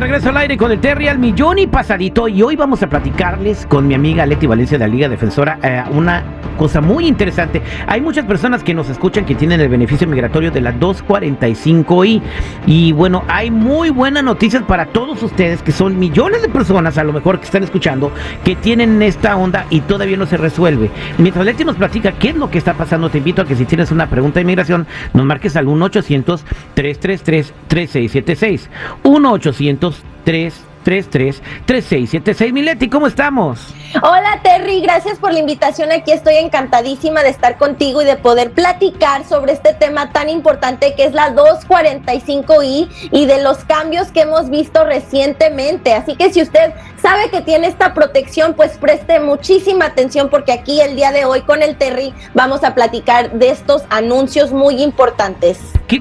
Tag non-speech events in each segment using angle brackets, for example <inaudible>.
Regreso al aire con el Terry al millón y pasadito y hoy vamos a platicarles con mi amiga Leti Valencia de la Liga Defensora eh, una cosa muy interesante. Hay muchas personas que nos escuchan que tienen el beneficio migratorio de la 245i y bueno, hay muy buenas noticias para todos ustedes que son millones de personas a lo mejor que están escuchando que tienen esta onda y todavía no se resuelve. Mientras Leti nos platica qué es lo que está pasando, te invito a que si tienes una pregunta de inmigración nos marques al 1 800 333 3676 1 800 333 3676 Mileti, ¿cómo estamos? Hola Terry, gracias por la invitación. Aquí estoy encantadísima de estar contigo y de poder platicar sobre este tema tan importante que es la 245i y de los cambios que hemos visto recientemente. Así que si usted sabe que tiene esta protección, pues preste muchísima atención porque aquí el día de hoy con el Terry vamos a platicar de estos anuncios muy importantes.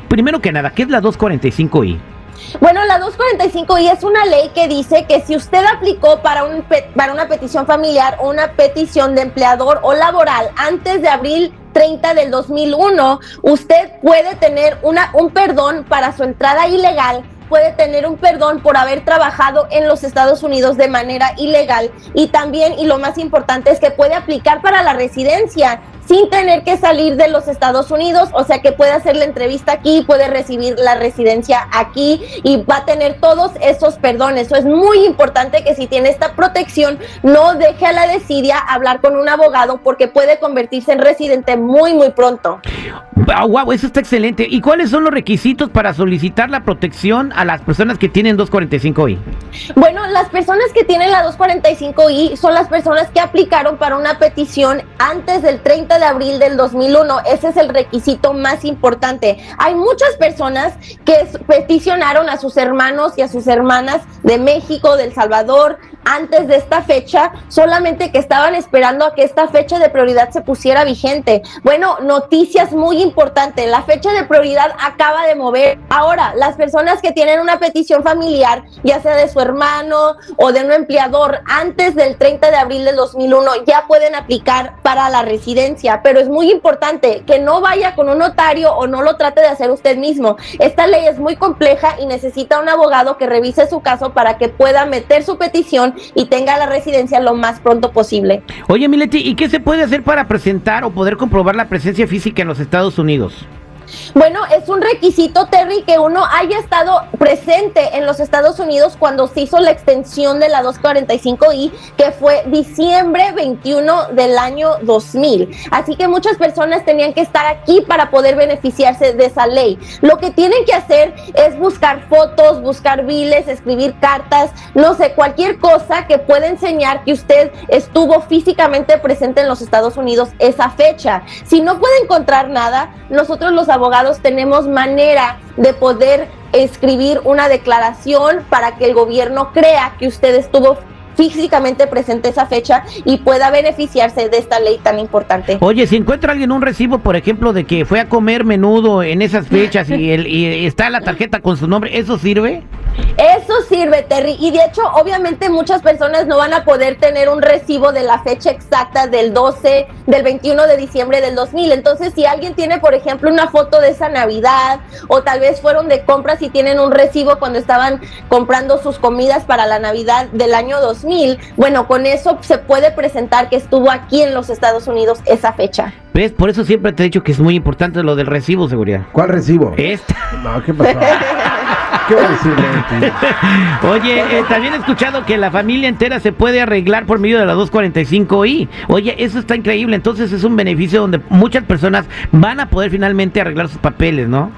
primero que nada, ¿qué es la 245i? Bueno, la 245i es una ley que dice que si usted aplicó para, un, para una petición familiar o una petición de empleador o laboral antes de abril 30 del 2001, usted puede tener una, un perdón para su entrada ilegal puede tener un perdón por haber trabajado en los Estados Unidos de manera ilegal. Y también, y lo más importante, es que puede aplicar para la residencia sin tener que salir de los Estados Unidos, o sea que puede hacer la entrevista aquí, puede recibir la residencia aquí y va a tener todos esos perdones. Eso es muy importante que si tiene esta protección, no deje a la desidia hablar con un abogado porque puede convertirse en residente muy, muy pronto. wow, eso está excelente. ¿Y cuáles son los requisitos para solicitar la protección a las personas que tienen 245i? Bueno, las personas que tienen la 245i son las personas que aplicaron para una petición antes del 30 de abril del 2001. Ese es el requisito más importante. Hay muchas personas que peticionaron a sus hermanos y a sus hermanas de México, del Salvador, antes de esta fecha, solamente que estaban esperando a que esta fecha de prioridad se pusiera vigente. Bueno, noticias muy importantes. La fecha de prioridad acaba de mover. Ahora, las personas que tienen una petición familiar, ya sea de su hermano o de un empleador, antes del 30 de abril del 2001, ya pueden aplicar para la residencia pero es muy importante que no vaya con un notario o no lo trate de hacer usted mismo. Esta ley es muy compleja y necesita un abogado que revise su caso para que pueda meter su petición y tenga la residencia lo más pronto posible. Oye, Mileti, ¿y qué se puede hacer para presentar o poder comprobar la presencia física en los Estados Unidos? Bueno, es un requisito, Terry, que uno haya estado presente en los Estados Unidos cuando se hizo la extensión de la 245i, que fue diciembre 21 del año 2000. Así que muchas personas tenían que estar aquí para poder beneficiarse de esa ley. Lo que tienen que hacer es buscar fotos, buscar biles, escribir cartas, no sé, cualquier cosa que pueda enseñar que usted estuvo físicamente presente en los Estados Unidos esa fecha. Si no puede encontrar nada, nosotros los abogados tenemos manera de poder escribir una declaración para que el gobierno crea que usted estuvo físicamente presente esa fecha y pueda beneficiarse de esta ley tan importante. Oye, si encuentra alguien un recibo, por ejemplo, de que fue a comer menudo en esas fechas y, el, y está la tarjeta con su nombre, ¿eso sirve? Eso sirve, Terry. Y de hecho, obviamente muchas personas no van a poder tener un recibo de la fecha exacta del 12, del 21 de diciembre del 2000. Entonces, si alguien tiene, por ejemplo, una foto de esa Navidad o tal vez fueron de compras y tienen un recibo cuando estaban comprando sus comidas para la Navidad del año 2000, bueno, con eso se puede presentar que estuvo aquí en los Estados Unidos esa fecha. ¿Ves? Por eso siempre te he dicho que es muy importante lo del recibo, seguridad. ¿Cuál recibo? Esta. No, ¿qué pasó? <laughs> <laughs> Oye, eh, también he escuchado que la familia entera se puede arreglar por medio de la 245i. Oye, eso está increíble. Entonces es un beneficio donde muchas personas van a poder finalmente arreglar sus papeles, ¿no?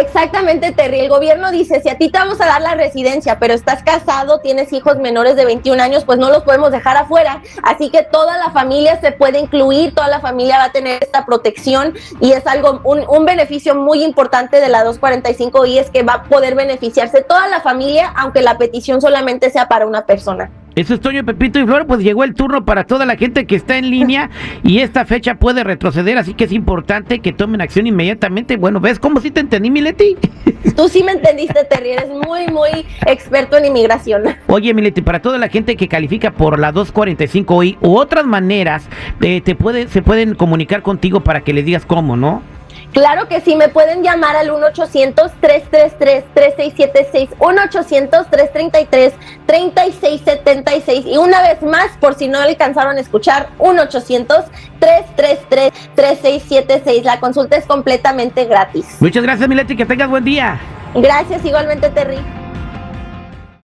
Exactamente, Terry. El gobierno dice, si a ti te vamos a dar la residencia, pero estás casado, tienes hijos menores de 21 años, pues no los podemos dejar afuera. Así que toda la familia se puede incluir, toda la familia va a tener esta protección y es algo, un, un beneficio muy importante de la 245 y es que va a poder beneficiarse toda la familia, aunque la petición solamente sea para una persona. Eso es Toño, Pepito y Flor, pues llegó el turno para toda la gente que está en línea <laughs> y esta fecha puede retroceder, así que es importante que tomen acción inmediatamente. Bueno, ¿ves cómo sí te entendí, Mileti? <laughs> Tú sí me entendiste, Terry, eres muy, muy experto en inmigración. Oye, Mileti, para toda la gente que califica por la 245i u otras maneras, eh, te puede, se pueden comunicar contigo para que le digas cómo, ¿no? Claro que sí, me pueden llamar al 1-800-333-3676, 1-800-333-3676 y una vez más, por si no alcanzaron a escuchar, 1-800-333-3676. La consulta es completamente gratis. Muchas gracias, Mileti, que tengas buen día. Gracias, igualmente, Terry.